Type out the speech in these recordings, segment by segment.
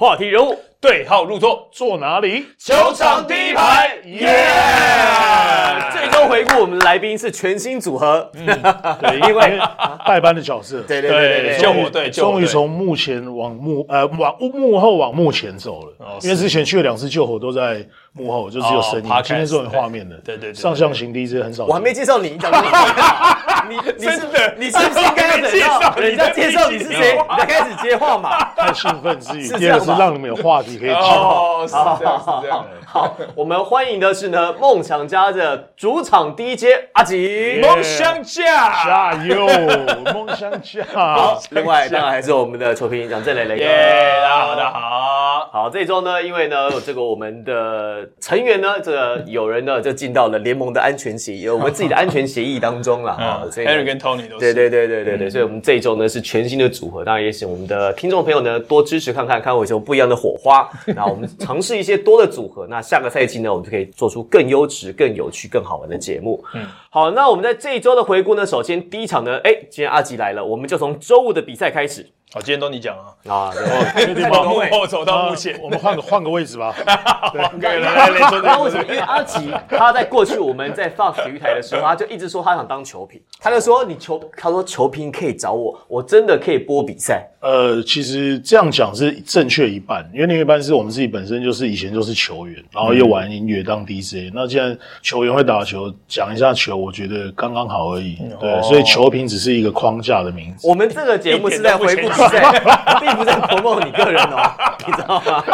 话题人物对号入座，坐哪里？球场第一排，耶！最终回顾，我们来宾是全新组合，对，因为代班的角色，对对对对对，救火队，救火队终于从幕前往幕呃往幕后往幕前走了。因为之前去了两次救火都在幕后，就只有声音哦，今天终于画面的。对对对对上象形 DJ 很少见。我还没介绍你，你讲你你你是真的你是不是应该要等到人家介绍你是谁，你才开始接话嘛？太兴奋之余，是这第二个是让你们有话题可以讲。哦，是这样，是这样。好，我们欢迎的是呢梦想家的主场 DJ 阿吉。梦想家，加油，梦想家！好另外当然还是我们的球评讲郑磊磊哥。耶！大家好，大家好。好，这周呢，因为呢，这个我们的成员呢，这个有人呢就进到了联盟的安全协议，我们自己的安全协议当中了啊，所以呢 Harry 跟 Tony 都是。对对对对对对，所以我们这一周呢是全新的组合，当然也请我们的听众朋友呢多支持看看，看我有什么不一样的火花。那我们尝试一些多的组合，那下个赛季呢，我们就可以做出更优质、更有趣、更好玩的节目。嗯，好，那我们在这一周的回顾呢，首先第一场呢，哎，今天阿吉来了，我们就从周五的比赛开始好，今天都你讲啊。啊。对确定从幕吗？后走到幕前啊，我们换个换个位置吧。来来来，坐那为什么？因为阿吉他在过去我们在 Fox 体育台的时候，他就一直说他想当球评，他就说你球，他说球评可以找我，我真的可以播比赛。呃，其实这样讲是正确一半，因为另一半是我们自己本身就是以前就是球员，然后又玩音乐当 DJ、那既然球员会打球，讲一下球，我觉得刚刚好而已。对，所以球评只是一个框架的名字。我们这个节目是在回顾比赛，并不是在 promote 你个人哦，你知道吗？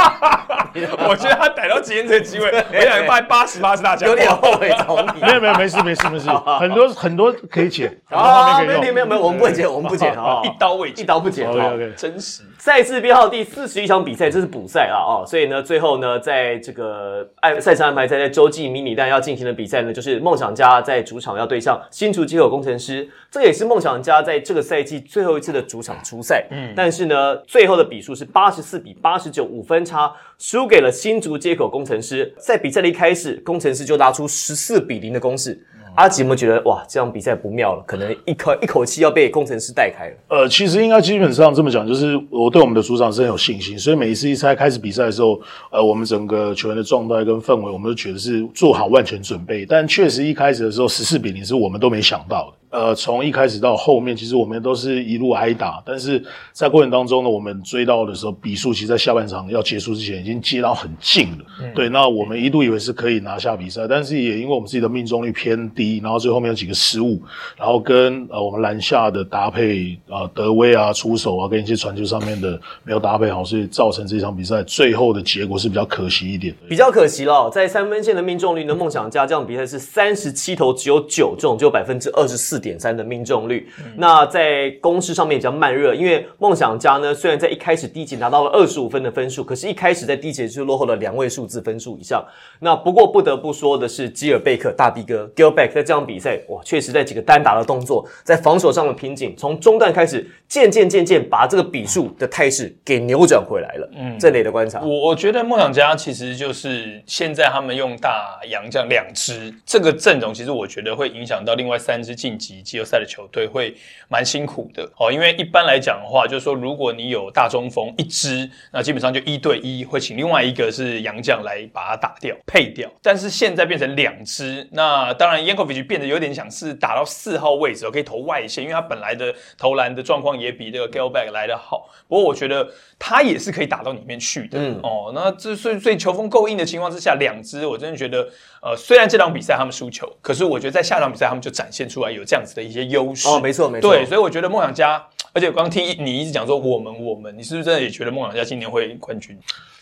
我觉得他逮到今天这个机会，没想到八十八是大家。有点后悔找你。没有没有没事没事没事，很多很多可以剪，啊。没有没有没有，我们不会剪，我们不剪啊，一刀未剪一刀不剪。OK OK，真实。赛事编号第四十一场比赛，这是补赛啊哦，所以呢，最后呢，在这个安赛程安排在在洲际迷你蛋要进行的比赛呢，就是梦想家在主场要对上新竹接口工程师，这也是梦想家在这个赛季最后一次的主场出赛。嗯，但是呢，最后的比数是八十四比八十九，五分差输给了新竹接口工程师。在比赛的一开始，工程师就拉出十四比零的攻势。阿吉有没有觉得哇，这样比赛不妙了？可能一口一口气要被工程师带开了。呃，其实应该基本上这么讲，就是我对我们的主场是很有信心，所以每一次一猜开始比赛的时候，呃，我们整个球员的状态跟氛围，我们都觉得是做好万全准备。但确实一开始的时候，十四比零是我们都没想到的。呃，从一开始到后面，其实我们都是一路挨打，但是在过程当中呢，我们追到的时候，比数其实在下半场要结束之前已经接到很近了。对，那我们一度以为是可以拿下比赛，但是也因为我们自己的命中率偏低，然后最后面有几个失误，然后跟呃我们篮下的搭配啊、德威啊出手啊，跟一些传球上面的没有搭配好，所以造成这场比赛最后的结果是比较可惜一点的。比较可惜了，在三分线的命中率呢，梦想家这场比赛是三十七投只有九中，只有百分之二十四点三的命中率。那在攻势上面比较慢热，因为梦想家呢虽然在一开始第一节拿到了二十五分的分数，可是一开始在第一节就落后了两位数字分数以上。那不过不得不说的是，基尔贝克大 B 哥 Gilback 在这场比赛哇，确实在几个单打的动作，在防守上的瓶颈，从中段开始渐渐渐渐把这个比数的态势给扭转回来了。嗯，这类的观察。我我觉得梦想家其实就是现在他们用大洋这样两支这个阵容，其实我觉得会影响到另外三支晋级季后赛的球队，会蛮辛苦的哦。因为一般来讲的话，就是说如果你有大中锋一支，那基本上就一对一会请另外一个是洋将来把它打掉配掉。但是现在变成两支，那当然 Yankovic 变得有点想是打到四号位置，可以投外线，因为他本来的投篮的状况也比这个 Galback 来得好。不过我觉得他也是可以打到里面去的。嗯哦，那这所以所以球风够硬的情况之下，两支我真的觉得，呃，虽然这场比赛他们输球，可是我觉得在下场比赛他们就展现出来有这样子的一些优势。哦，没错没错，对，所以我觉得梦想家，而且我刚听你一直讲说我们我们，你是不是真的也觉得梦想家今年会冠军？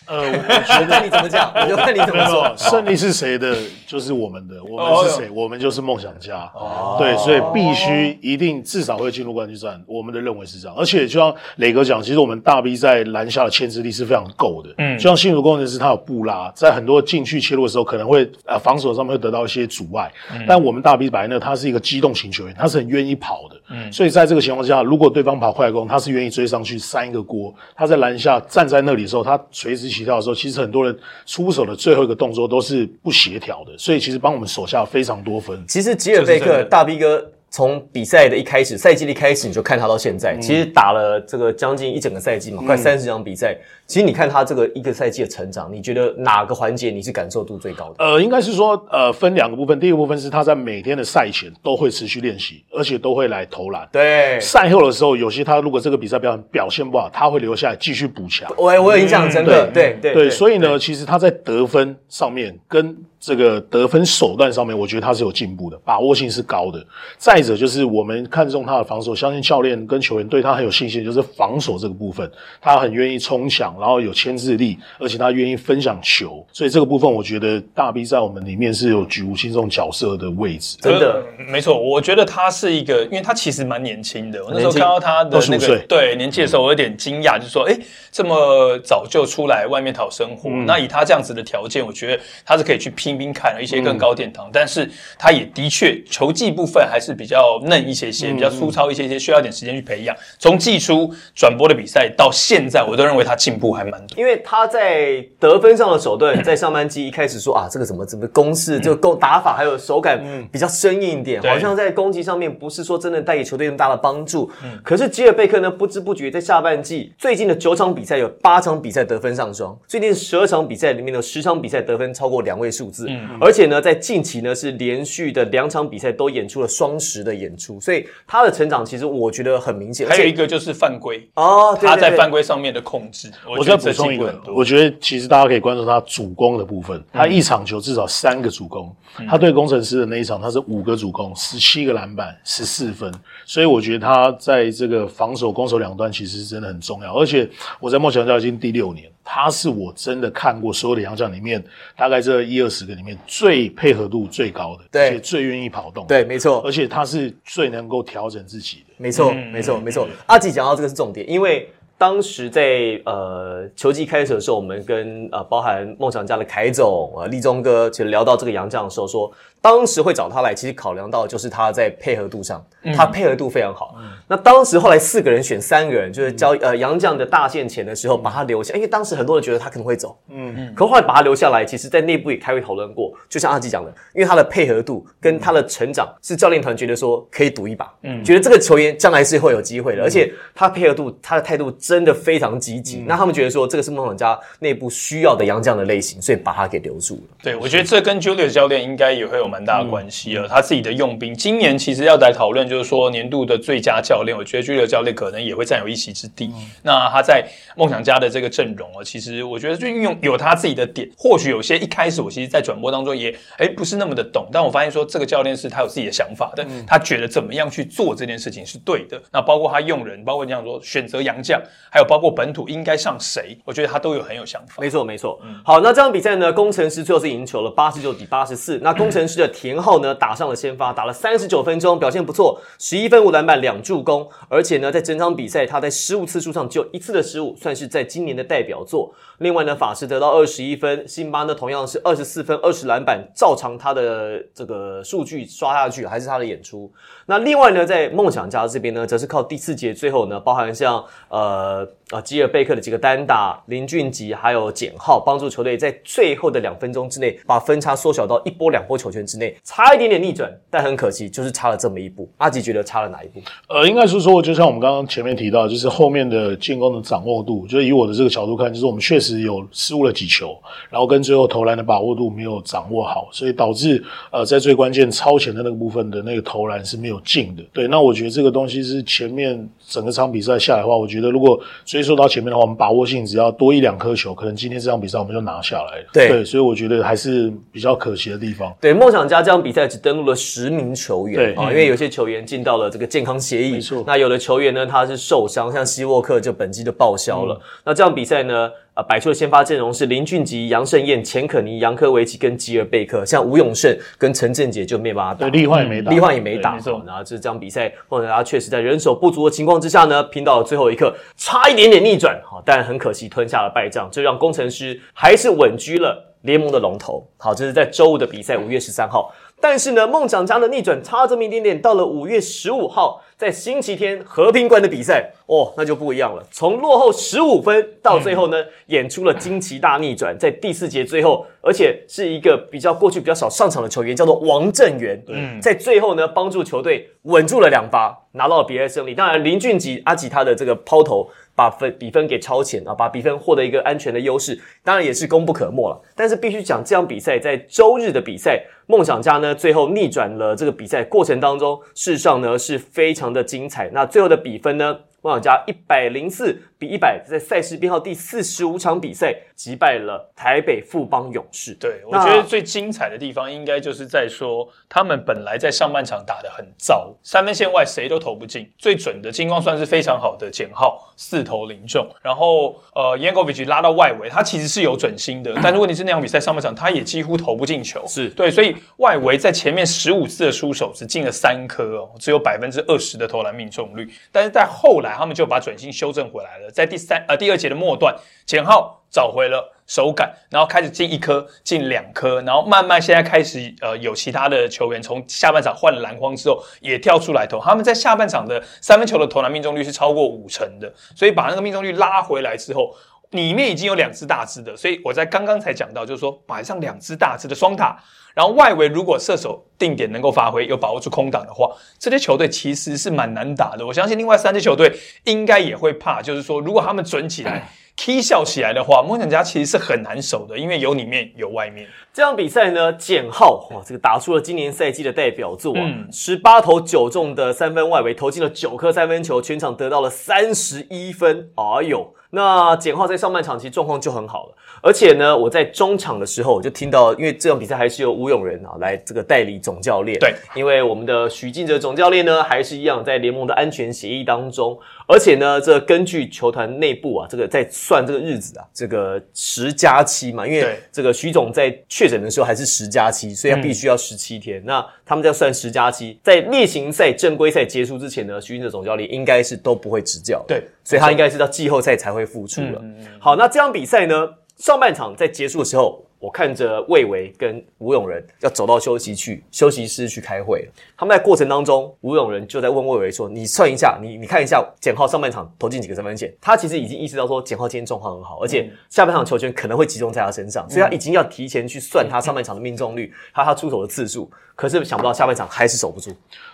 呃，我觉得看你怎么讲，我就看你怎么说。胜利是谁的，就是我们的；我们是谁，我们就是梦想家。对，所以必须一定至少会进入冠军战。我们的认为是这样，而且就像磊哥讲，其实我们大 B 在篮下的牵制力是非常够的。嗯，就像新竹工程师，他有布拉，在很多禁区切入的时候，可能会呃防守上面会得到一些阻碍。但我们大 B 白呢，他是一个机动型球员，他是很愿意跑的。嗯，所以在这个情况下，如果对方跑快攻，他是愿意追上去扇一个锅。他在篮下站在那里的时候，他垂直起跳的时候，其实很多人出手的最后一个动作都是不协调的，所以其实帮我们手下非常多分。其实吉尔贝克大 B 哥从比赛的一开始，赛季的一开始你就看他到现在，其实打了这个将近一整个赛季嘛，快三十场比赛。其实你看他这个一个赛季的成长，你觉得哪个环节你是感受度最高的？呃，应该是说，呃，分两个部分。第一个部分是他在每天的赛前都会持续练习，而且都会来投篮。对，赛后的时候，有些他如果这个比赛表表现不好，他会留下来继续补强。我我有印象，真的，对对对。所以呢，其实他在得分上面跟这个得分手段上面，我觉得他是有进步的，把握性是高的。再者就是我们看中他的防守，相信教练跟球员对他很有信心，就是防守这个部分，他很愿意冲抢，然后有牵制力，而且他愿意分享球。所以这个部分，我觉得大 B 在我们里面是有举无轻重角色的位置。真的，没错，我觉得他是一个，因为他其实蛮年轻的。我那时候看到他的那个对年纪的时候，我有点惊讶，就是说，哎，这么早就出来外面讨生活。那以他这样子的条件，我觉得他是可以去拼拼看一些更高殿堂。但是他也的确球技部分还是比较嫩一些些，比较粗糙一些些，需要点时间去培养。从季初转播的比赛到现在，我都认为他进步还蛮多，因为他在得分上的手段，在上半季一开始说啊，这个怎么怎么攻势，就攻打法还有手感比较生硬一点，好像在攻击上面不是说真的带给球队那么大的帮助。可是吉尔贝克呢，不知不觉在下半季最近的九场比赛有八场比赛得分上双，最近十二场比赛里面的十场比赛得分超过两位数字，而且呢，在近期呢是连续的两场比赛都演出了双十的演出，所以他的成长其实我觉得很明显。还有一个就是犯规哦，他在犯规上面的控制，我再补充一个，我觉得其实大家可以关注他主攻的部分，他一场球至少三个主攻，他对工程师的那一场他是五个主攻，十七个篮板，十四分，所以我觉得他在这个防守、攻守两端其实真的很重要。而且我在梦想家已经第六年，他是我真的看过所有的洋将里面，大概这一二十个里面最配合度最高的，对，最愿意跑动，对，没错，而且他是最能够调整自己的，没错，没错，没错。阿吉讲到这个是重点，因为。当时在呃球季开始的时候，我们跟呃包含梦想家的凯总啊立中哥，其实聊到这个洋将的时候，说当时会找他来，其实考量到就是他在配合度上，他配合度非常好。那当时后来四个人选三个人，就是交呃杨绛的大线前的时候，把他留下，因为当时很多人觉得他可能会走，嗯。嗯，可后来把他留下来，其实在内部也开会讨论过，就像阿基讲的，因为他的配合度跟他的成长，是教练团觉得说可以赌一把，嗯，觉得这个球员将来是会有机会的，而且他配合度，他的态度。真的非常积极，那他们觉得说这个是梦想家内部需要的杨绛的类型，所以把他给留住了。对，我觉得这跟 Julius 教练应该也会有蛮大的关系了。他自己的用兵，今年其实要来讨论，就是说年度的最佳教练，我觉得 Julius 教练可能也会占有一席之地。那他在梦想家的这个阵容啊，其实我觉得就运用有他自己的点。或许有些一开始我其实，在转播当中也哎不是那么的懂，但我发现说这个教练是他有自己的想法的，他觉得怎么样去做这件事情是对的。那包括他用人，包括你想说选择洋将。还有包括本土应该上谁，我觉得他都有很有想法。没错，没错。好，那这场比赛呢，工程师最后是赢球了，八十九比八十四。那工程师的田浩呢，打上了先发，打了三十九分钟，表现不错，十一分五篮板两助攻，而且呢，在整场比赛他在失误次数上只有一次的失误，算是在今年的代表作。另外呢，法师得到二十一分，辛巴呢同样是二十四分、二十篮板，照常他的这个数据刷下去，还是他的演出。那另外呢，在梦想家这边呢，则是靠第四节最后呢，包含像呃啊吉尔贝克的几个单打，林俊杰还有简浩，帮助球队在最后的两分钟之内把分差缩小到一波两波球权之内，差一点点逆转，但很可惜，就是差了这么一步。阿吉觉得差了哪一步？呃，应该是说，就像我们刚刚前面提到，就是后面的进攻的掌握度，就以我的这个角度看，就是我们确实。有失误了几球，然后跟最后投篮的把握度没有掌握好，所以导致呃在最关键超前的那个部分的那个投篮是没有进的。对，那我觉得这个东西是前面整个场比赛下来的话，我觉得如果追溯到前面的话，我们把握性只要多一两颗球，可能今天这场比赛我们就拿下来了。对，所以我觉得还是比较可惜的地方。对，梦想家这场比赛只登录了十名球员啊，因为有些球员进到了这个健康协议，没错。那有的球员呢他是受伤，像希沃克就本季就报销了。那这场比赛呢？啊，摆出的先发阵容是林俊杰、杨胜燕、钱可尼、杨科维奇跟吉尔贝克，像吴永胜跟陈振杰就没办法打，立焕也没打，立焕也没打。然后这场比赛，孟加拉确实在人手不足的情况之下呢，拼到了最后一刻，差一点点逆转，好，但很可惜吞下了败仗，这让工程师还是稳居了。联盟的龙头。好，这是在周五的比赛，五月十三号。但是呢，梦想家的逆转差这么一点点，到了五月十五号，在星期天和平馆的比赛，哦，那就不一样了。从落后十五分到最后呢，演出了惊奇大逆转，在第四节最后，而且是一个比较过去比较少上场的球员，叫做王正源，嗯在最后呢，帮助球队稳住了两发，拿到了比赛胜利。当然，林俊杰、阿吉他的这个抛投。把分比分给超前啊，把比分获得一个安全的优势，当然也是功不可没了。但是必须讲，这场比赛在周日的比赛，梦想家呢最后逆转了这个比赛过程当中，事实上呢是非常的精彩。那最后的比分呢，梦想家一百零四比一百，在赛事编号第四十五场比赛击败了台北富邦勇士。对，我觉得最精彩的地方应该就是在说，他们本来在上半场打得很糟，三分线外谁都投不进，最准的金光算是非常好的减号四投零中，然后呃 Yankovic 拉到外围，他其实是有准心的，但是问题是那场比赛上半场他也几乎投不进球，是。对，所以外围在前面十五次的出手只进了三颗哦，只有百分之二十的投篮命中率，但是在后来他们就把准心修正回来了，在第三呃第二节的末段，简浩找回了手感，然后开始进一颗，进两颗，然后慢慢现在开始呃有其他的球员从下半场换了篮筐之后也跳出来投，他们在下半场的三分球的投篮命中率是超过五成的，所以把那个命中率拉回来之后。里面已经有两只大只的，所以我在刚刚才讲到，就是说摆上两只大只的双塔，然后外围如果射手定点能够发挥，有把握住空档的话，这些球队其实是蛮难打的。我相信另外三支球队应该也会怕，就是说如果他们准起来、踢笑起来的话，梦想家其实是很难守的，因为有里面有外面。这场比赛呢，简浩哇，这个打出了今年赛季的代表作啊嗯，十八、投九中的三分外围，投进了九颗三分球，全场得到了三十一分。哎呦，那简浩在上半场其实状况就很好了，而且呢，我在中场的时候我就听到，因为这场比赛还是由吴永仁啊来这个代理总教练，对，因为我们的许晋哲总教练呢，还是一样在联盟的安全协议当中，而且呢，这根据球团内部啊，这个在算这个日子啊，这个十加七嘛，因为这个徐总在确诊的时候还是十加七，所以他必须要十七天。那他们在算十加七，在例行赛正规赛结束之前呢，徐晋哲总教练应该是都不会执教，对，所以他应该是到季后赛才会复出了。好，那这场比赛呢，上半场在结束的时候，我看着魏维跟吴永仁要走到休息去休息室去开会。他们在过程当中，吴永仁就在问魏维说：“你算一下，你你看一下简浩上半场投进几个三分线？”他其实已经意识到说简浩今天状况很好，而且下半场球权可能会集中在他身上，所以他已经要提前去算他上半场的命中率，还有他出手的次数。可是想不到下半场还是守不住。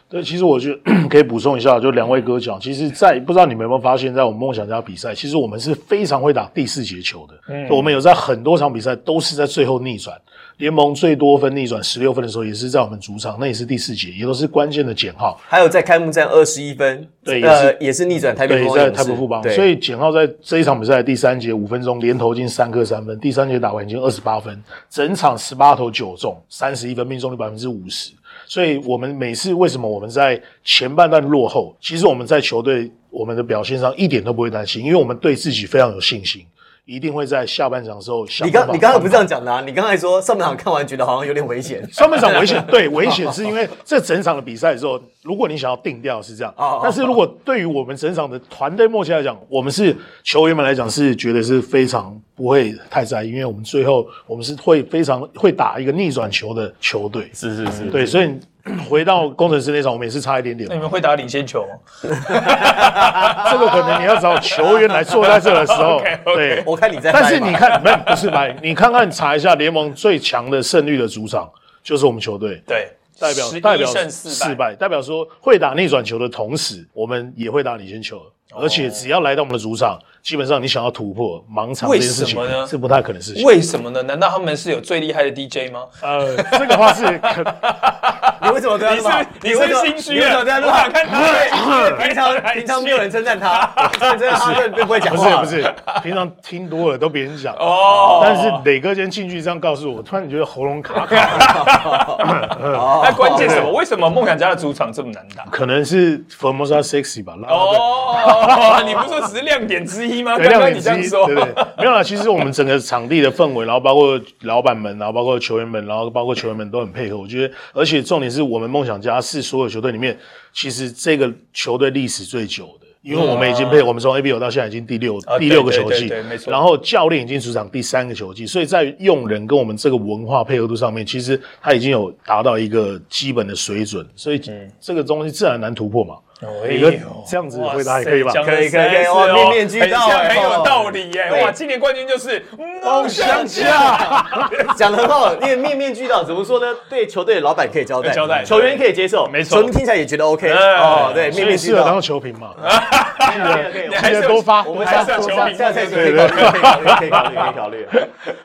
对，其实我觉得 可以补充一下，就两位哥讲，其实在，不知道你们有没有发现，在我们梦想家比赛，其实我们是非常会打第四节球的。嗯，我们有在很多场比赛都是在最后逆转，联盟最多分逆转十六分的时候，也是在我们主场，那也是第四节，也都是关键的减号。还有在开幕战二十一分，对也呃是，也是逆转台北富邦勇士台北富邦，所以简浩在这一场比赛第三节五分钟连投进三颗三分，第三节打完已经二十八分，整场十八投九中，三十一分，命中率百分之五十。所以我们每次为什么我们在前半段落后，其实我们在球队我们的表现上一点都不会担心，因为我们对自己非常有信心，一定会在下半场的时候想你刚你刚刚不是这样讲的啊？你刚才说上半场看完觉得好像有点危险，上半场 危险，对危险 是因为这整场的比赛的时候，如果你想要定调是这样。哦哦，但是如果对于我们整场的团队默契来讲，我们是球员们来讲是觉得是非常不会太在意，因为我们最后我们是会非常会打一个逆转球的球队，是是是，对，所以 回到工程师那场，我们也是差一点点。那，你们会打领先球？吗？这个可能你要找球员来坐在这的时候 对，我看你在，但是你，看，没有不是白，你看看查一下联盟最强的胜率的主场就是我们球队。对，代表代表胜四败。败，代表说会打逆转球的同时，我们也会打领先球，而且只要来到我们的主场，基本上你想要突破盲场这件事情为什么呢是不太可能的事情。为什么呢？难道他们是有最厉害的 DJ 吗？呃，这个话是可 你为什么对他那么好？你是心虚你为什么对他那么好？看他对平常 平常没有人称赞他，真的他就不会讲话，不是不是，平常听多了都别人讲哦但是磊哥今天进去这样告诉我，突然觉得喉咙卡卡，那关键什么？为什么梦想家的主场这么难打？可能是 Formosa sexy 吧。哦，你不是说只是亮点之一吗？对，刚刚亮点之一，你这样说，对对，没有啦。其实我们整个场地的氛围，然后包括老板们，然后包括球员们，然后包括球员们都很配合。我觉得，而且重点是我们梦想家是所有球队里面，其实这个球队历史最久的。因为我们已经配我们从 A B O 到现在已经第六啊第六个球季然后教练已经出场第三个球季，所以在用人跟我们这个文化配合度上面，其实他已经有达到一个基本的水准，所以这个东西自然难突破嘛。你跟这样子回答也可以吧？可以可以可以。面面俱到很有哦道理耶！哇，今年冠军就是梦想家，讲的很好，因为面面俱到，怎么说呢？对球队的老板可以交代，交代球员可以接受，没错。球迷听起来也觉得 OK 哎。哦，对，面面俱到。以适合当。球评嘛。可以了可以了你还是多发。我们还是下次有球迷下次可以考虑，可以考虑，可以考虑，可以考虑。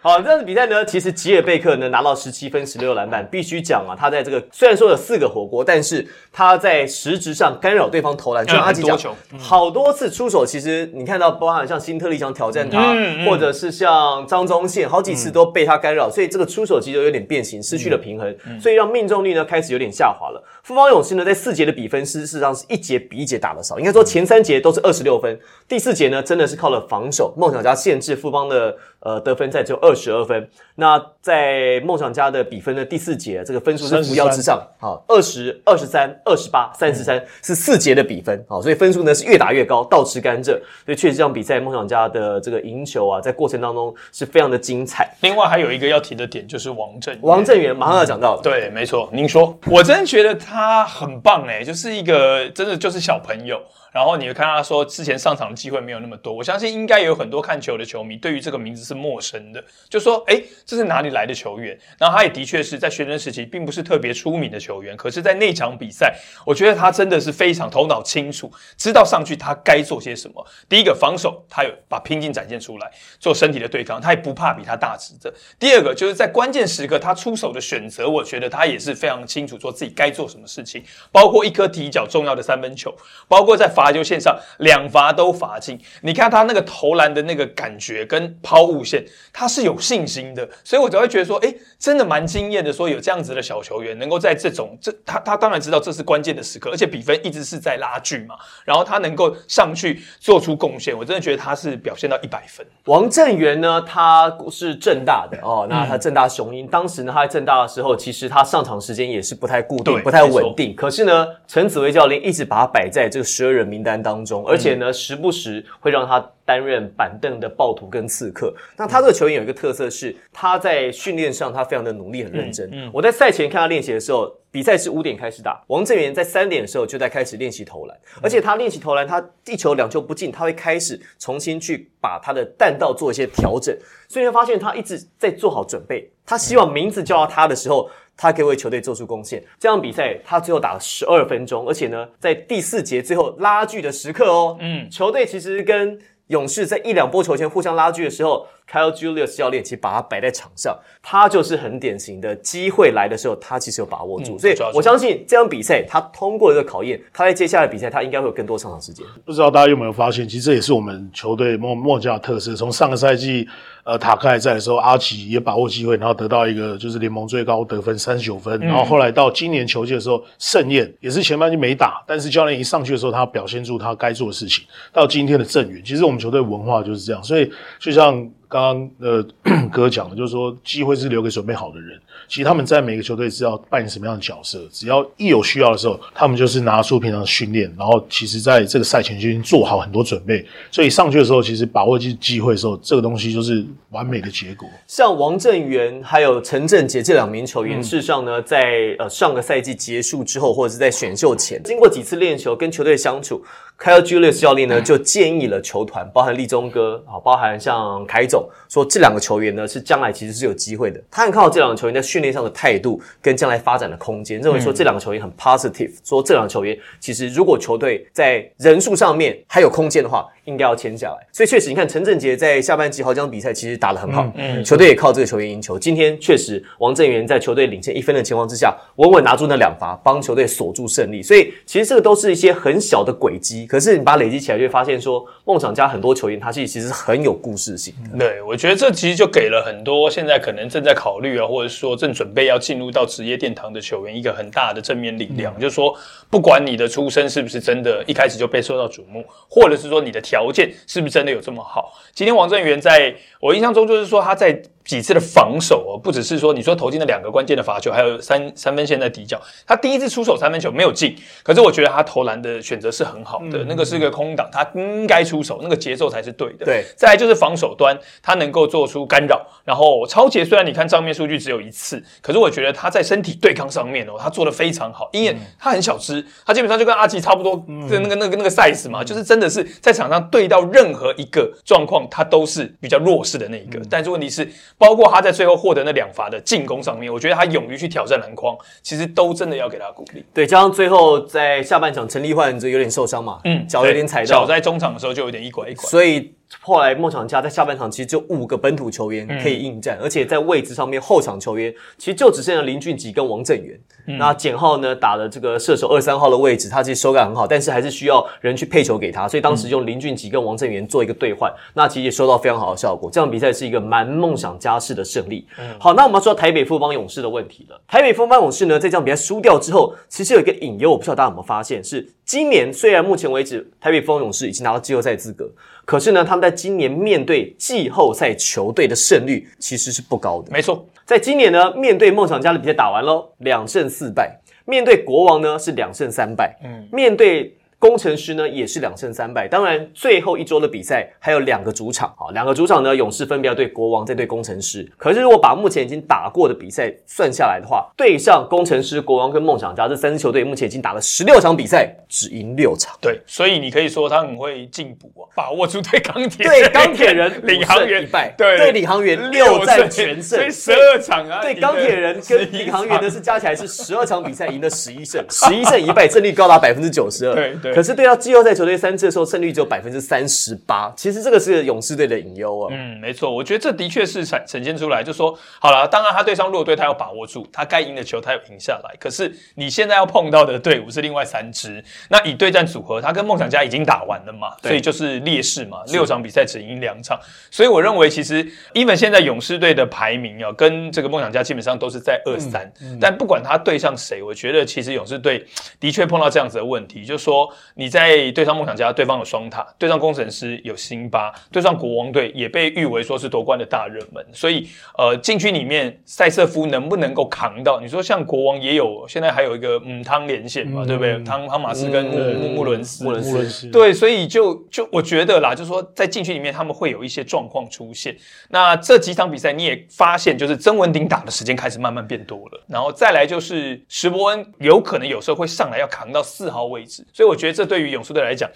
好，这场比赛呢，其实吉尔贝克呢拿到十七分、十六篮板，必须讲啊，他在这个虽然说有四个火锅，但是他在实质上干扰对方投篮，就像阿吉讲好多次出手，其实你看到，包含像新特利想挑战他，或者是像张宗宪，好几次都被他干扰，所以这个出手其实有点变形，失去了平衡，所以让命中率呢开始有点下滑了。富邦勇士呢，在四节的比分是事实上是一节比一节打的少，应该说前三节都是二十六分，第四节呢真的是靠了防守，梦想家限制富邦的呃得分在只有二十二分。那在梦想家的比分的第四节，这个分数是扶摇直上，好，二十二十三、二十八、三十三是四节的比分，好，所以分数呢是越打越高，倒吃甘蔗。所以确实这场比赛梦想家的这个赢球啊，在过程当中是非常的精彩。另外还有一个要提的点就是王振宇王振源马上要讲到了，对，没错，您说，我真觉得他很棒哎，就是一个真的就是小朋友。然后你会看他说之前上场的机会没有那么多，我相信应该有很多看球的球迷对于这个名字是陌生的，就说哎，这是哪里来的球员？然后他也的确是在学生时期并不是特别出名的球员，可是，在那场比赛，我觉得他真的是非常头脑清楚，知道上去他该做些什么。第一个防守，他有把拼劲展现出来，做身体的对抗，他也不怕比他大只的。第二个就是在关键时刻他出手的选择，我觉得他也是非常清楚，说自己该做什么事情，包括一颗提脚重要的三分球，包括在罚球线上两罚都罚进。你看他那个投篮的那个感觉跟抛物线，他是有信心的，所以我才会觉得说，哎，真的蛮惊艳的，说有这样子的小球员能够在这种这他他当然知道这是关键的时刻，而且比分一直是在拉锯嘛，然后他能够上去做出贡献，我真的觉得他是表现到一百分。王正源呢，他是正大的哦，那他正大雄鹰，当时呢他在正大的时候，其实他上场时间也是不太固定，不太稳定。可是呢，陈子薇教练一直把他摆在这个十二人名单当中，而且呢，时不时会让他担任板凳的暴徒跟刺客。那他这个球员有一个特色是，他在训练上他非常的努力，很认真。嗯我在赛前看他练习的时候。比赛是五点开始打，王正源在三点的时候就在开始练习投篮，而且他练习投篮，他一球两球不进，他会开始重新去把他的弹道做一些调整，所以你会发现他一直在做好准备。他希望名字叫到他的时候，他可以为球队做出贡献。这场比赛他最后打了十二分钟，而且呢，在第四节最后拉锯的时刻哦，嗯，球队其实跟勇士在一两波球前互相拉锯的时候，Kyle Julius 教练其实把他摆在场上，他就是很典型的机会来的时候，他其实有把握住。所以我相信这场比赛他通过这个考验，他在接下来比赛他应该会有更多上场时间。不知道大家有没有发现，其实这也是我们球队莫莫加的特色。从上个赛季，呃，塔克还在的时候，阿奇也把握机会，然后得到一个就是联盟最高得分三十九分。然后后来到今年球季的时候，盛宴也是前半季没打，但是教练一上去的时候，他表现出他该做的事情。到今天的正源，其实我们球队文化就是这样。所以就像刚刚呃 哥讲的，就是说机会是留给准备好的人。其实他们在每个球队是要扮演什么样的角色，只要一有需要的时候，他们就是拿出平常的训练，然后其实在这个赛前就已经做好很多准备，所以上去的时候，其实把握机机会的时候，这个东西就是完美的结果。像王正源还有陈振杰这两名球员，事实上呢，在呃上个赛季结束之后，或者是在选秀前，经过几次练球跟球队相处，Kyle Julius 教练呢就建议了球团，包含立中哥啊，包含像凯总，说这两个球员呢是将来其实是有机会的。他很看好这两个球员在训练上的态度跟将来发展的空间，认为说这两个球员很 positive，说这两个球员其实如果球队在人数上面还有空间的话，应该要签下来。所以确实，你看陈振杰在下半季好几场比赛其实打得很好，嗯球队也靠这个球员赢球。今天确实王正源在球队领先一分的情况之下，稳稳拿住那两罚，帮球队锁住胜利。所以其实这个都是一些很小的轨迹，可是你把它累积起来，就会发现说，梦想家很多球员他其实其实很有故事性的。对，我觉得这其实就给了很多现在可能正在考虑啊，或者说正准备要进入到职业殿堂的球员一个很大的正面力量，就是说，不管你的出身是不是真的一开始就被受到瞩目，或者是说你的条件是不是真的有这么好。今天王正源在我印象中就是说他在几次的防守哦，不只是说你说投进了两个关键的罚球，还有三三分线在底角。他第一次出手三分球没有进，可是我觉得他投篮的选择是很好的，那个是个空档，他应该出手，那个节奏才是对的。对，再来就是防守端，他能够做出干扰，然后超杰虽然你看账面数据只有一次，可是我觉得他在身体对抗上面哦，他做的非常好，因为他很小只，他基本上就跟阿吉差不多的那个那个那个 size 嘛，就是真的是在场上对到任何一个状况，他都是比较弱势的那一个。但是问题是，包括他在最后获得那两罚的进攻上面，我觉得他勇于去挑战篮筐，其实都真的要给他鼓励。对，加上最后在下半场陈立焕就有点受伤嘛，嗯，脚有点踩到，脚在中场的时候就有点一拐一拐，所以。后来梦想家在下半场其实就五个本土球员可以应战，而且在位置上面后场球员其实就只剩下林俊杰跟王振元。那简浩呢打了这个射手二三号的位置，他其实手感很好，但是还是需要人去配球给他，所以当时用林俊杰跟王振元做一个兑换，那其实也收到非常好的效果。这场比赛是一个蛮梦想家式的胜利。好，那我们要说台北富邦勇士的问题了。台北富邦勇士呢在这场比赛输掉之后，其实有一个隐忧，我不知道大家有没有发现，是今年虽然目前为止台北富邦勇士已经拿到季后赛资格。可是呢，他们在今年面对季后赛球队的胜率其实是不高的。没错，在今年呢，面对梦想家的比赛打完喽，两胜四败；面对国王呢是两胜三败。嗯，面对。工程师呢也是两胜三败，当然最后一周的比赛还有两个主场啊，两个主场呢，勇士分别要对国王，再对工程师。可是如果把目前已经打过的比赛算下来的话，对上工程师、国王跟梦想家这三支球队，目前已经打了十六场比赛，只赢六场。对，所以你可以说他很会进补啊，把握住对钢铁对钢铁人 领航员一败，对对领航员六战全胜，十二场啊，对钢铁人跟领航员呢是加起来是十二场比赛赢了十一胜，十一胜一败，胜率高达百分之九十二。对对，可是对到季后赛。球队三次的时候胜率只有百分之三十八，其实这个是勇士队的隐忧啊。嗯，没错，我觉得这的确是呈呈现出来，就说好了，当然他对上弱队，他要把握住，他该赢的球他要赢下来。可是你现在要碰到的队伍是另外三支，那以对战组合，他跟梦想家已经打完了嘛，所以就是劣势嘛，六场比赛只赢两场。所以我认为其实，even 现在勇士队的排名啊，跟这个梦想家基本上都是在二三。但不管他对上谁，我觉得其实勇士队的确碰到这样子的问题，就是说你在对。上梦想家，对方有双塔；对上工程师有辛巴；对上国王队也被誉为说是夺冠的大热门。所以，呃，禁区里面塞瑟夫能不能够扛到？你说像国王也有，现在还有一个嗯汤连线嘛，对不对？汤汤马斯跟穆穆穆伦斯，穆伦斯对，所以就就我觉得啦，就是说在禁区里面他们会有一些状况出现。那这几场比赛你也发现，就是曾文鼎打的时间开始慢慢变多了，然后再来就是石伯恩有可能有时候会上来要扛到四号位置，所以我觉得觉得这对于勇士队来讲，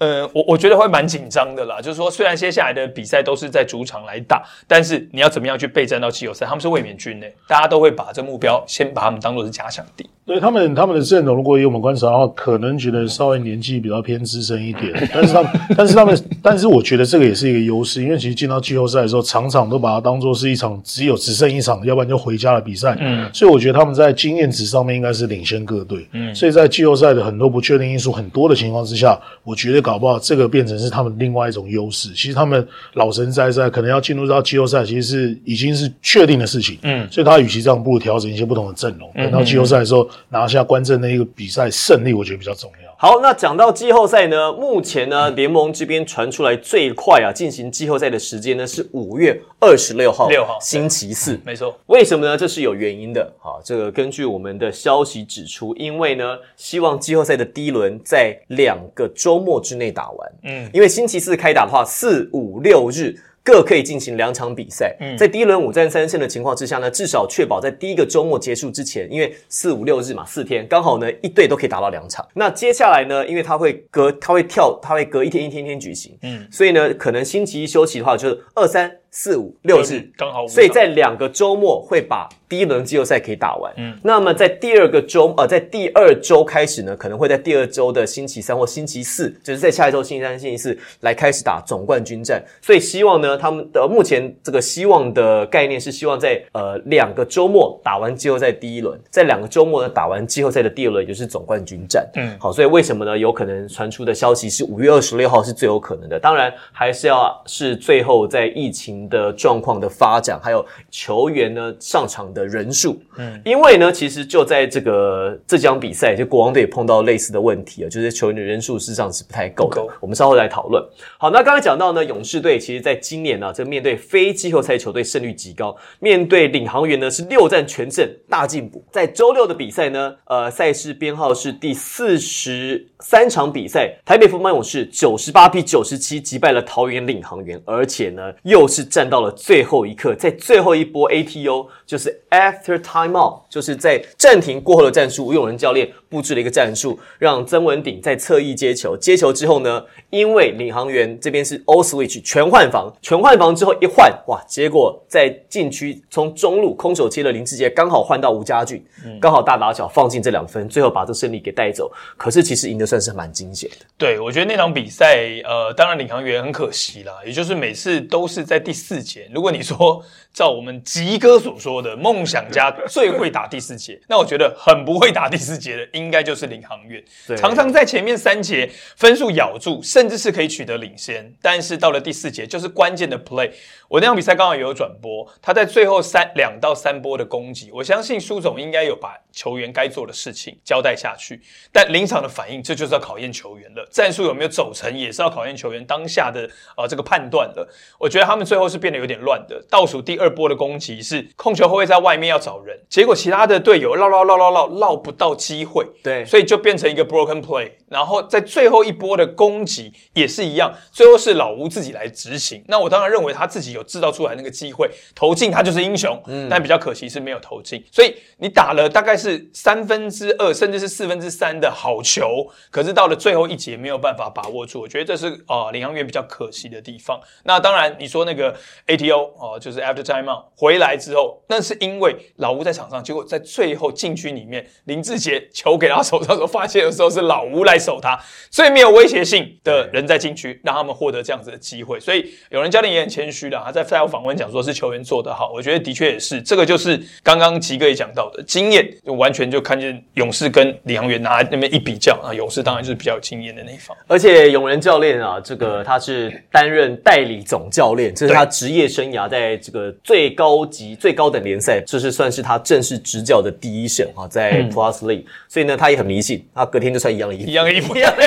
呃，我我觉得会蛮紧张的啦。就是说，虽然接下来的比赛都是在主场来打，但是你要怎么样去备战到季后赛？他们是卫冕军呢，大家都会把这目标先把他们当做是假想敌。对他们，他们的阵容如果以我们观察的话，可能觉得稍微年纪比较偏资深一点，但是他们，但是他们，但是我觉得这个也是一个优势，因为其实进到季后赛的时候，场场都把它当做是一场只有只剩一场，要不然就回家的比赛。嗯，所以我觉得他们在经验值上面应该是领先各队。嗯，所以在季后赛的很多不确定因素很多的情况之下，我觉得搞不好这个变成是他们另外一种优势。其实他们老神在在，可能要进入到季后赛，其实是已经是确定的事情。嗯，所以他与其这样，不如调整一些不同的阵容，等到季后赛的时候。拿下关键的一个比赛胜利，我觉得比较重要。好，那讲到季后赛呢，目前呢联盟这边传出来最快啊进行季后赛的时间呢是五月二十六号，六号星期四，没错。为什么呢？这是有原因的。好，这个根据我们的消息指出，因为呢希望季后赛的第一轮在两个周末之内打完。嗯，因为星期四开打的话，四五六日。各可以进行两场比赛，嗯。在第一轮五战三胜的情况之下呢，至少确保在第一个周末结束之前，因为四五六日嘛，四天刚好呢，一队都可以打到两场。那接下来呢，因为他会隔，他会跳，他会隔一天一天一天举行，嗯，所以呢，可能星期一休息的话，就是二三。四五六日。刚好，所以在两个周末会把第一轮季后赛可以打完。嗯，那么在第二个周呃，在第二周开始呢，可能会在第二周的星期三或星期四，就是在下一周星期三、星期四来开始打总冠军战。所以希望呢，他们的目前这个希望的概念是希望在呃两个周末打完季后赛第一轮，在两个周末呢打完季后赛的第二轮，也就是总冠军战。嗯，好，所以为什么呢？有可能传出的消息是五月二十六号是最有可能的。当然，还是要是最后在疫情。的状况的发展，还有球员呢上场的的人数。嗯，因为呢，其实就在这个这场比赛，就国王队也碰到类似的问题啊，就是球员的人数事实上是不太够的。我们稍后来讨论。好，那刚才讲到呢，勇士队其实在今年呢，这面对非季后赛球队胜率极高，面对领航员呢是六战全胜，大进步。在周六的比赛呢，呃，赛事编号是第四十三场比赛，台北富邦勇士九十八比九十七击败了桃园领航员，而且呢，又是战到了最后一刻，在最后一波 ATO，就是 After Timeout，就是在暂停过后的战术，吴永仁教练布置了一个战术，让曾文鼎在侧翼接球，接球之后呢，因为领航员这边是 All Switch 全换防，全换防之后一换，哇，结果在禁区从中路空手切了林志杰，刚好换到吴家俊，刚好大打小放进这两分，最后把这胜利给带走。可是其实赢得算是蛮惊险的。对，我觉得那场比赛，呃，当然领航员很可惜啦，也就是每次都是在第四节。如果你说照我们吉哥所说的，梦想家最会打第四节，那我觉得很不会打第四节的，应该就是领航员。常常在前面三节分数咬住，甚至是可以取得领先，但是到了第四节就是关键的 play。我那场比赛刚好也有转播，他在最后三两到三波的攻击，我相信苏总应该有把球员该做的事情交代下去，但临场的反应，这就是要考验球员了。战术有没有走成，也是要考验球员当下的呃这个判断了。我觉得他们最后是变得有点乱的。倒数第二波的攻击是控球后卫在外面要找人，结果其他的队友绕绕绕绕绕绕不到机会，对，所以就变成一个 broken play。然后在最后一波的攻击也是一样，最后是老吴自己来执行。那我当然认为他自己有制造出来那个机会投进，他就是英雄。嗯，但比较可惜是没有投进。所以你打了大概是三分之二，甚至是四分之三的好球，可是到了最后一节没有办法把握住。我觉得这是啊领航员比较可惜的地方。那当然你说那个 ATO 哦，就是 After Timeout 回来之后，那是因为老吴在场上，结果在最后禁区里面，林志杰球给他手上时候，发现的时候是老吴来。守他最没有威胁性的人在禁区，让他们获得这样子的机会。所以有人教练也很谦虚的，他在赛后访问讲说是球员做得好，我觉得的确也是。这个就是刚刚吉哥也讲到的经验，就完全就看见勇士跟李航员拿那边一比较啊，勇士当然就是比较有经验的那一方。而且永仁教练啊，这个他是担任代理总教练，这是他职业生涯在这个最高级、最高等联赛，这是算是他正式执教的第一胜啊，在 Plus League。所以呢，他也很迷信，他隔天就穿一样的衣服，一样。的衣服一样的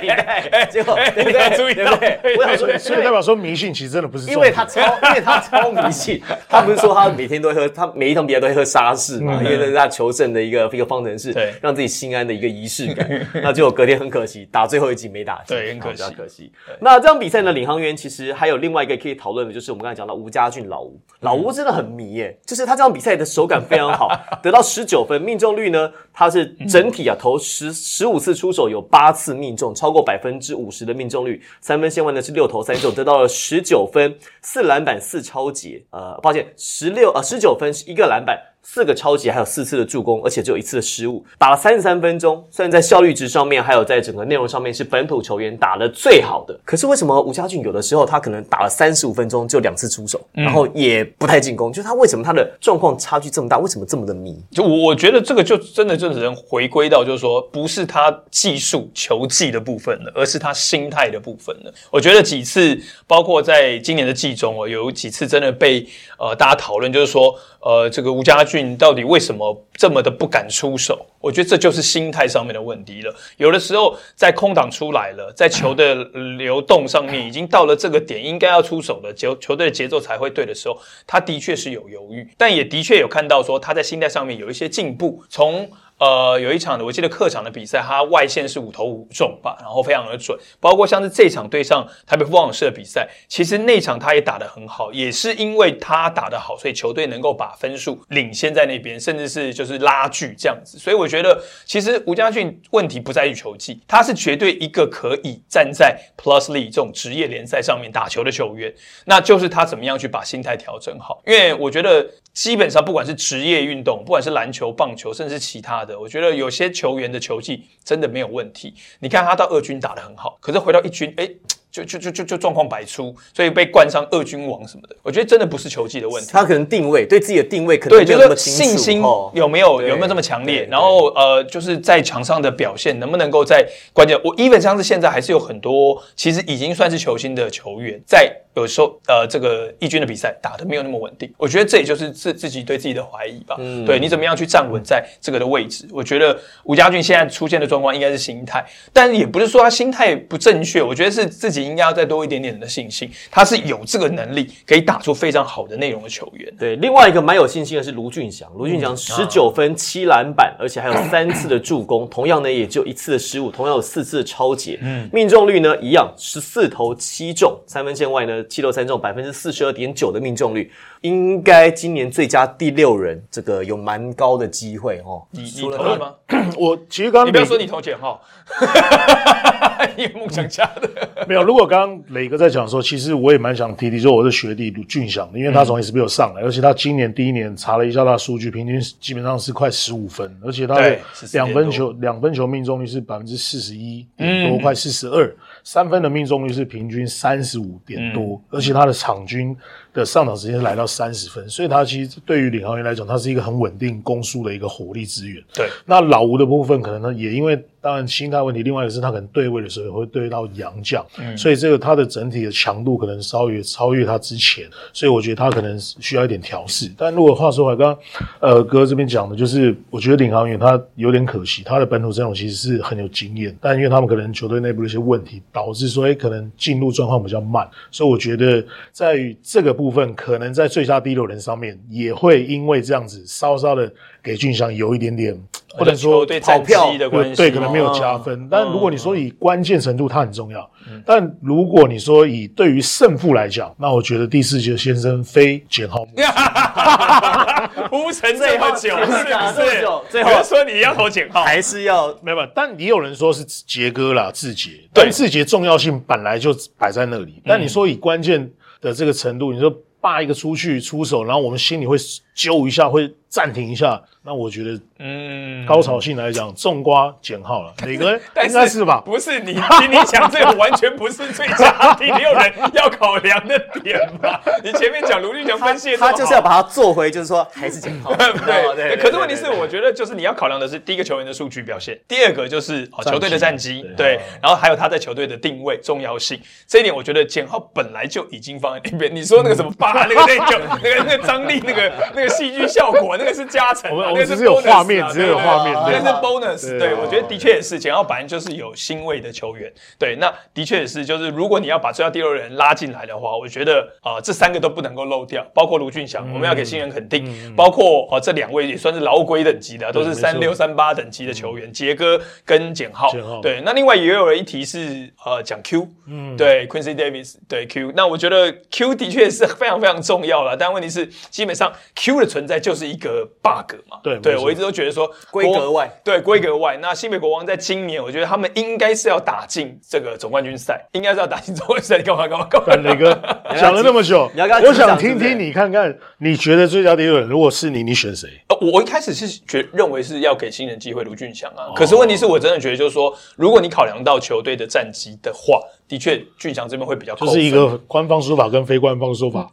礼拜，结果对不 对？注意到，我想说，所以代表说迷信其实真的不是，因为他超，因为他超迷信。他不是说他每天都会喝，他每一场比赛都会喝沙士嘛？因为那是他求胜的一个一个方程式，对，让自己心安的一个仪式感。那结果隔天很可惜，打最后一集没打进，对，很可惜，可惜。那这场比赛呢，领航员其实还有另外一个可以讨论的，就是我们刚才讲到吴家俊老吴，老吴真的很迷耶，就是他这场比赛的手感非常好，得到十九分，命中率呢，他是整体啊投十十五次出手有八次命中，超过百分之五十的命中率，三分线外呢是六投三中，得到了十九分，四篮板四超级，呃，抱歉，十六呃十九分是一个篮板。四个超级，还有四次的助攻，而且只有一次的失误，打了三十三分钟。虽然在效率值上面，还有在整个内容上面是本土球员打的最好的，可是为什么吴家俊有的时候他可能打了三十五分钟就两次出手，然后也不太进攻？就是他为什么他的状况差距这么大？为什么这么的迷？就我我觉得这个就真的就只能回归到就是说，不是他技术球技的部分了，而是他心态的部分了。我觉得几次，包括在今年的季中哦，有几次真的被呃大家讨论，就是说。呃，这个吴家俊到底为什么这么的不敢出手？我觉得这就是心态上面的问题了。有的时候在空档出来了，在球的流动上面已经到了这个点，应该要出手了球球队的节奏才会对的时候，他的确是有犹豫，但也的确有看到说他在心态上面有一些进步。从呃，有一场的，我记得客场的比赛，他外线是五投五中吧，然后非常的准。包括像是这场对上台北富邦勇士的比赛，其实那场他也打得很好，也是因为他打得好，所以球队能够把分数领先在那边，甚至是就是拉锯这样子。所以我觉得，其实吴家俊问题不在于球技，他是绝对一个可以站在 Plus League 这种职业联赛上面打球的球员，那就是他怎么样去把心态调整好。因为我觉得。基本上，不管是职业运动，不管是篮球、棒球，甚至其他的，我觉得有些球员的球技真的没有问题。你看他到二军打得很好，可是回到一军，哎，就就就就就状况百出，所以被冠上二军王什么的。我觉得真的不是球技的问题，他可能定位对自己的定位可能对，就是信心有没有有没有这么强烈？然后呃，就是在场上的表现能不能够在关键，我基本上是现在还是有很多其实已经算是球星的球员在。有时候呃这个义军的比赛打的没有那么稳定。我觉得这也就是自自己对自己的怀疑吧。嗯对你怎么样去站稳在这个的位置？我觉得吴家俊现在出现的状况应该是心态，但也不是说他心态不正确，我觉得是自己应该要再多一点点的信心，他是有这个能力可以打出非常好的内容的球员。对，另外一个蛮有信心的是卢俊祥，卢俊嗯祥十九分七篮板，而且还有三次的助攻，同样呢也只有一次的失误，同样有四次的超节，嗯，命中率呢一样，十四投七中，三分线外呢七六三中，百分之四十二点九的命中率，应该今年最佳第六人，这个有蛮高的机会哦。你你投了吗？我其实刚刚你不要说你投简哈，你有梦想家的。没有，如果刚刚磊哥在讲说，其实我也蛮想提提，说我的学弟卢俊祥的，因为他从 SBL 上来，而且他今年第一年查了一下他的数据，平均基本上是快十五分，而且他的两分球两分球命中率是百分之四十一点多，快四十二，三分的命中率是平均三十五点多，而且他的场均的上场时间是来到三十分，所以他其实对于领航员来讲，他是一个很稳定攻速的一个火力资源。对，那老吴的部分，可能呢也因为当然心态问题，另外一个是他可能对位的时候也会对到洋将，所以这个他的整体的强度可能稍微超越他之前，所以我觉得他可能需要一点调试。但如果话说回来，刚刚呃哥这边讲的就是，我觉得领航员他有点可惜，他的本土阵容其实是很有经验，但因为他们可能球队内部的一些问题，导致说哎可能进入状况比较慢，所以我觉得在于这个部分，可能在最佳第六人上面也会因为这样子稍稍的给俊祥有一点点，不能说球队战绩的关系，对，可能没有加分。哦但如果你说以关键程度，它很重要。但如果你说以对于胜负来讲，那我觉得第四节先生非简浩木。铺陈这么久，是不讲了这么是？最后说你要投简号，还是要没有，没有但也有人说是杰哥啦，志杰。对但志杰重要性本来就摆在那里。但你说以关键的这个程度，你说霸一个出去出手，然后我们心里会揪一下，会暂停一下。那我觉得嗯，高潮性来讲，种瓜减号了，哪个但应该是吧？不是你听你讲这个完全不是最佳第六人要考量的点吧？你前面讲卢俊祥分析他就是要把它做回，就是说还是减号。对对，可是问题是，我觉得就是你要考量的是第一个球员的数据表现，第二个就是哦球队的战绩，对对，然后还有他在球队的定位重要性，这一点我觉得减号本来就已经放在那边。你说那个什么八那个那个那个那个张力那个那个戏剧效果，那个是加成啊，我们我那个们只是有画面啊只是有画面那是 bonus。对。对，我觉得的确也是，简浩本来就是有欣慰的球员，对，那的确也是，就是如果你要把最佳第六人拉进来的话，我觉得啊、这三个都不能够漏掉，包括卢俊祥，我们要给新人肯定，包括哦、这两位也算是老鬼等级的，都是三六三八等级的球员，杰哥跟简浩。简浩，对，那另外也有人一提是呃讲 Q，嗯，对，Quincy Davis，对 Q，那我觉得 Q 的确是非常非常重要了，但问题是基本上 Q 的存在就是一个 bug 嘛，对对我一直都觉得说规格外对规格外。那新北国王在今年，我觉得他们应该是要打进这个总冠军赛，应该是要打进总冠军赛。你干嘛干嘛干嘛？但磊哥 讲了那么久，我想听听你看看，你觉得最佳第六人，如果是你，你选谁？呃，我一开始是觉认为是要给新人机会卢俊祥啊，可是问题是我真的觉得就是说，如果你考量到球队的战绩的话，的确俊祥这边会比较扣分就是一个官方说法跟非官方说法。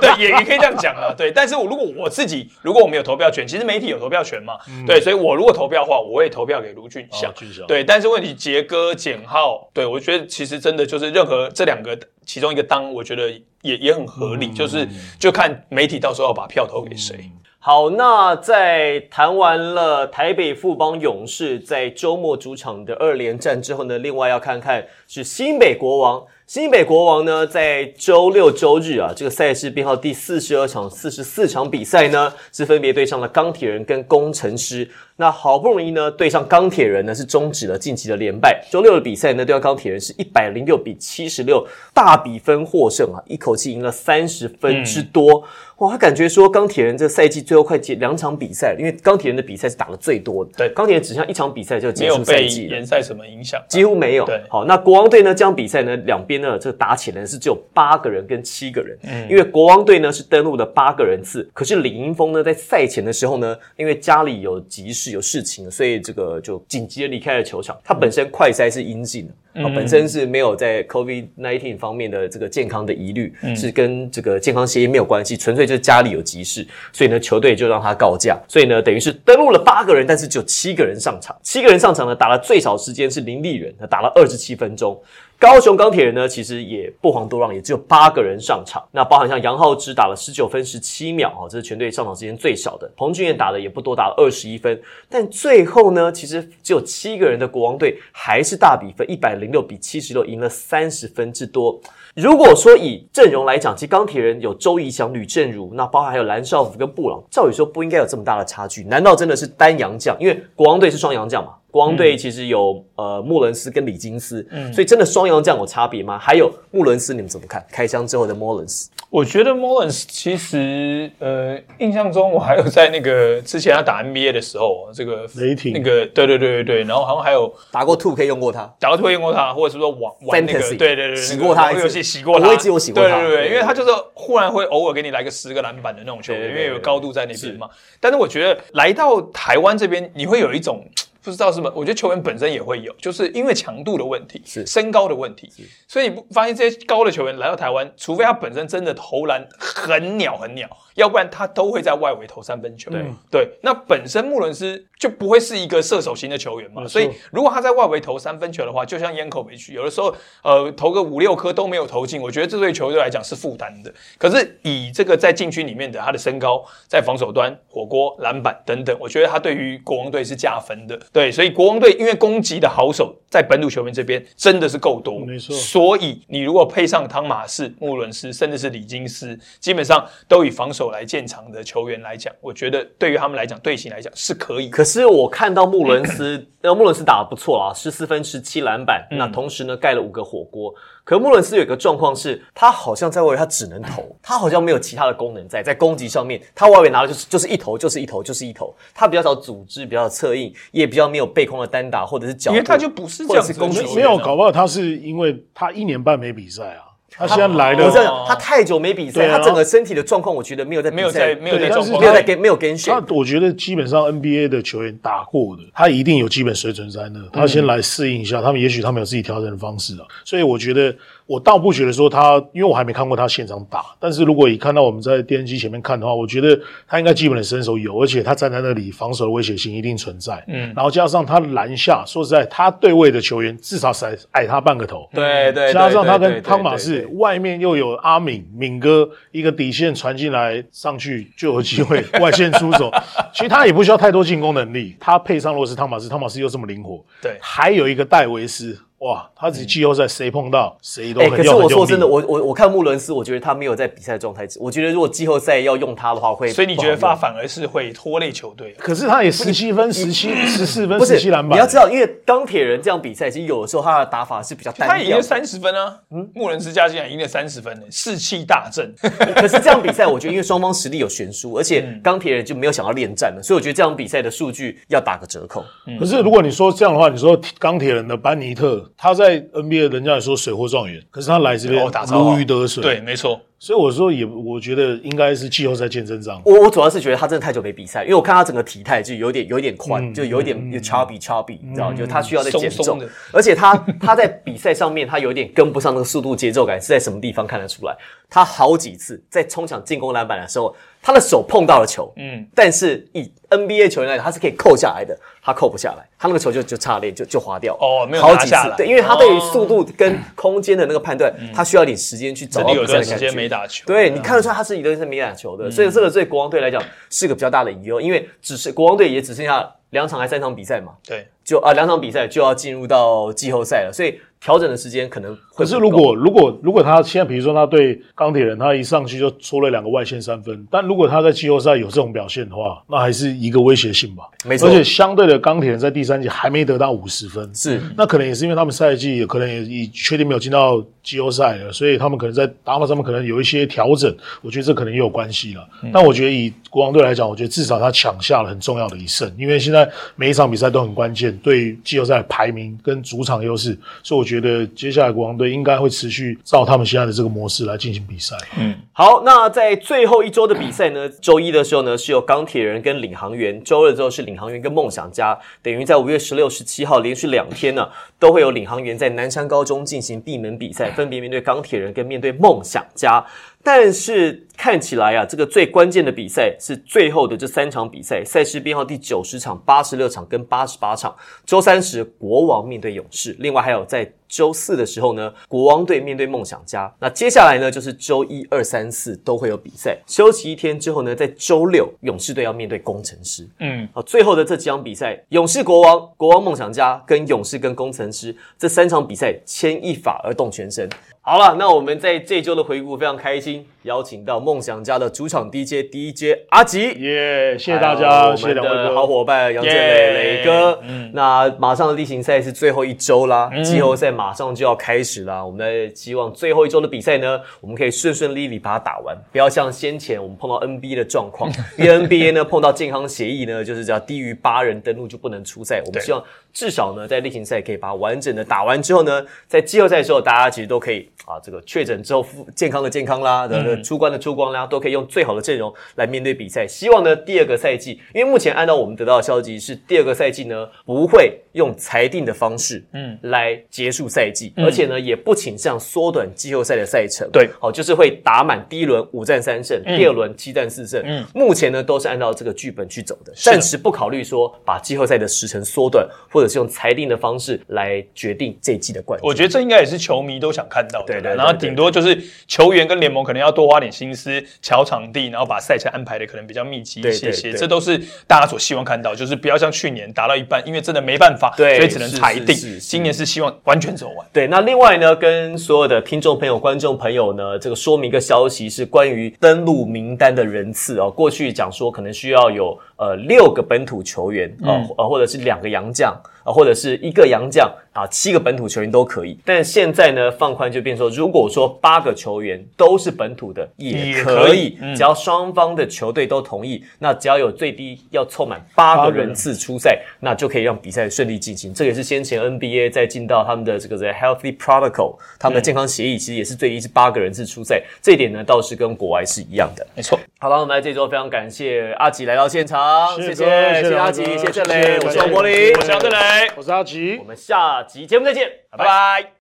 对，也也可以这样讲啊。对，但是我如果我自己，如果我们有投票权，其实媒体有投票权嘛，对，所以我如果投票的话，我会投票给卢俊祥哦。俊祥对，但是问题杰哥、简浩，对我觉得其实真的就是任何这两个其中一个当，我觉得也也很合理，就是就看媒体到时候要把票投给谁。好，那在谈完了台北富邦勇士在周末主场的二连战之后呢，另外要看看是新北国王。新北国王呢，在周六、周日啊，这个赛事编号第四十二场、四十四场比赛呢，是分别对上了钢铁人跟工程师。那好不容易呢，对上钢铁人呢，是终止了近期的连败。周六的比赛呢，对上钢铁人是一百零六比七十六，大比分获胜啊，一口气赢了三十分之多。哇，他感觉说钢铁人这个赛季最后快结两场比赛，因为钢铁人的比赛是打的最多的，对钢铁人只剩一场比赛就结束赛季了。联赛什么影响？几乎没有。对好，那国王队呢？这场比赛呢，两边呢这打起来是只有八个人跟七个人。嗯，因为国王队呢是登陆了八个人次，可是李英峰呢在赛前的时候呢，因为家里有急事有事情，所以这个就紧急的离开了球场。他本身快筛是阴性的。啊，本身是没有在 COVID 19方面的这个健康的疑虑，是跟这个健康协议没有关系，纯粹就是家里有急事，所以呢，球队就让他告假，所以呢，等于是登录了八个人，但是只有七个人上场，七个人上场呢，打了最少时间是林立人，他打了二十七分钟。高雄钢铁人呢，其实也不遑多让，也只有八个人上场。那包含像杨浩之打了十九分十七秒啊，这是全队上场时间最少的。彭俊彦打的也不多，打了二十一分。但最后呢，其实只有七个人的国王队还是大比分一百零六比七十六赢了三十分之多。如果说以阵容来讲，其实钢铁人有周怡翔、吕正如，那包含还有蓝少福跟布朗，照理说不应该有这么大的差距。难道真的是单洋将？因为国王队是双洋将嘛。国王队其实有呃穆伦斯跟李金斯，嗯。所以真的双阳将有差别吗？还有穆伦斯，你们怎么看？开箱之后的穆伦斯，我觉得穆伦斯其实呃印象中我还有在那个之前他打 NBA 的时候，这个雷霆。那个对对对对对，然后好像还有打过 Two 可以用过他，打过 Two K 用过他，或者是说玩玩那个对对对洗过他一戏洗过他，我也记得我洗过他。对对对，对因为他就是忽然会偶尔给你来个十个篮板的那种球因为有高度在那边嘛。但是我觉得来到台湾这边，你会有一种。不知道是不是？我觉得球员本身也会有，就是因为强度的问题，是身高的问题，所以你不发现这些高的球员来到台湾，除非他本身真的投篮很鸟很鸟，要不然他都会在外围投三分球。对对，那本身穆伦斯就不会是一个射手型的球员嘛，所以如果他在外围投三分球的话，就像烟口北区，有的时候呃投个五六颗都没有投进，我觉得这对球队来讲是负担的。可是以这个在禁区里面的他的身高，在防守端、火锅、篮板等等，我觉得他对于国王队是加分的。对，所以国王队因为攻击的好手在本土球员这边真的是够多，没错所以你如果配上汤马士、穆伦斯，甚至是李金斯，基本上都以防守来建场的球员来讲，我觉得对于他们来讲，队形来讲是可以。可是我看到穆伦斯，呃，穆伦斯打得不错啊，十四分、十七篮板，嗯那同时呢盖了五个火锅。可穆伦斯有一个状况是，他好像在外围他只能投，他好像没有其他的功能在，在攻击上面，他外围拿的就是就是一投就是一投就是一投，他比较少组织，比较少策应，也比较没有背空的单打或者是角度，因为他就不是这样子没有，搞不好他是因为他一年半没比赛啊，他现在来了，我这样，他太久没比赛，他整个身体的状况，我觉得没有在没有在没有在没有在跟没有跟选。那，我觉得基本上 NBA 的球员打过的，他一定有基本水准在那，他先来适应一下，他们也许他们有自己调整的方式啊，所以我觉得我倒不觉得说他，因为我还没看过他现场打，但是如果以看到我们在电视机前面看的话，我觉得他应该基本的身手有，而且他站在那里防守的威胁性一定存在，嗯，然后加上他篮下，说实在，他对位的球员至少矮矮他半个头，对对，加上他跟汤马士外面又有阿敏敏哥一个底线传进来，上去就有机会外线出手。其实他也不需要太多进攻能力，他配上如果是汤马士，汤马士又这么灵活，对。还有一个戴维斯，哇，他只季后赛谁碰到谁都哎、可是很用很用力我说真的，我我我看穆伦斯，我觉得他没有在比赛状态。我觉得如果季后赛要用他的话，会所以你觉得不好用发反而是会拖累球队？可是他也十七分、十七、十四分、不是十七篮板，你要知道，因为钢铁人这样比赛，其实有的时候他的打法是比较单调的。他也赢了三十分啊，嗯穆伦斯加进来赢了三十分呢，士气大振。可是这样比赛，我觉得因为双方实力有悬殊，而且嗯钢铁人就没有想要恋战了，所以我觉得这场比赛的数据要打个折扣。可是如果你说这样的话，你说钢铁人的班尼特，他在 NBA 人家也说水货状元，可是他来这边如鱼得水，对，没错。所以我说也，我觉得应该是季后赛见真章。我我主要是觉得他真的太久没比赛，因为我看他整个体态就有点有点宽，嗯就有一点有 chubby chubby，你知道，就他需要再减重松松，而且他他在比赛上面他有点跟不上那个速度节奏感，是在什么地方看得出来？他好几次在冲抢进攻篮板的时候，他的手碰到了球，嗯，但是以 NBA 球员来讲，他是可以扣下来的，他扣不下来，他那个球就就差点就就滑掉，哦没有好几拿下来，次对，因为他对于哦速度跟空间的那个判断，他需要一点时间去找到这里有段时间比赛的感觉。没打球，对你看得出来他是一个是没打球的，所以这个对国王队来讲是个比较大的隐忧，因为只是国王队也只剩下两场还三场比赛嘛，对，就啊两场比赛就要进入到季后赛了，所以调整的时间可能会可是如果如果如果他现在比如说他对钢铁人，他一上去就出了两个外线三分，但如果他在季后赛有这种表现的话，那还是一个威胁性吧。没错。而且相对的钢铁人在第三季还没得到五十分，是。那可能也是因为他们赛季可能也已确定没有进到季后赛了，所以他们可能在打法上面可能有一些调整，我觉得这可能也有关系了。但我觉得以国王队来讲，我觉得至少他抢下了很重要的一胜，因为现在每一场比赛都很关键，对季后赛排名跟主场优势，所以我觉得接下来国王队应该会持续照他们现在的这个模式来进行比赛。嗯，好，那在最后一周的比赛呢，周一的时候呢是有钢铁人跟领航员，周二之后是领航员跟梦想家，等于在五月十六、十七号连续两天呢，都会有领航员在南山高中进行闭门比赛，分别面对钢铁人跟面对梦想家。但是看起来啊，这个最关键的比赛是最后的这三场比赛，赛事编号第九十场、八十六场跟八十八场。周三时国王面对勇士，另外还有在周四的时候呢，国王队面对梦想家。那接下来呢，就是周一、二、三、四都会有比赛。休息一天之后呢，在周六勇士队要面对工程师。嗯，好，最后的这几场比赛，勇士、国王、国王、梦想家跟勇士跟工程师这三场比赛，牵一发而动全身。好了，那我们在这一周的回顾非常开心，邀请到梦想家的主场 DJ DJ 阿吉。耶、谢谢大家，谢谢两位的好伙伴杨建耶磊磊哥。嗯那马上的例行赛是最后一周啦，季后赛马上就要开始啦。我们在希望最后一周的比赛呢，我们可以顺顺利利把它打完，不要像先前我们碰到 NBA 的状况，因为 NBA 呢碰到健康协议呢，就是只要低于八人登录就不能出赛。我们希望至少呢在例行赛可以把完整的打完之后呢，在季后赛的时候大家其实都可以啊这个确诊之后复健康的健康啦，的的出关的出关啦，都可以用最好的阵容来面对比赛。希望呢第二个赛季，因为目前按照我们得到的消息是第二个赛季呢不会用裁定的方式，嗯，来结束赛季，而且呢也不倾向缩短季后赛的赛程，对。好，就是会打满第一轮五战三胜，第二轮七战四胜，嗯，目前呢都是按照这个剧本去走的，暂时不考虑说把季后赛的时程缩短，或者是用裁定的方式来决定这一季的冠军。我觉得这应该也是球迷都想看到。对对对然后顶多就是球员跟联盟可能要多花点心思瞧场地，然后把赛程安排的可能比较密集一些些。这都是大家所希望看到，就是不要像去年打到一半，因为真的没办法，对所以只能裁定。今年是希望完全走完。对，那另外呢，跟所有的听众朋友、观众朋友呢，这个说明一个消息，是关于登录名单的人次哦。过去讲说可能需要有呃六个本土球员啊、呃，或者是两个洋将啊、或者是一个洋将啊，七个本土球员都可以。但现在呢，放宽就变说，如果说八个球员都是本土的，也也可以。可以，嗯。只要双方的球队都同意，那只要有最低要凑满八个人次出赛，那就可以让比赛顺利进行。这也是先前 NBA 在进到他们的这个 Healthy Protocol，他们的健康协议其实也是最低是八个人次出赛，这一点呢倒是跟国外是一样的。没错，好了，我们在这周非常感谢阿吉来到现场，谢谢谢谢阿吉，谢谢郑磊，我是王柏林，我是杨振磊。我是阿吉我。们下集节目再见，拜拜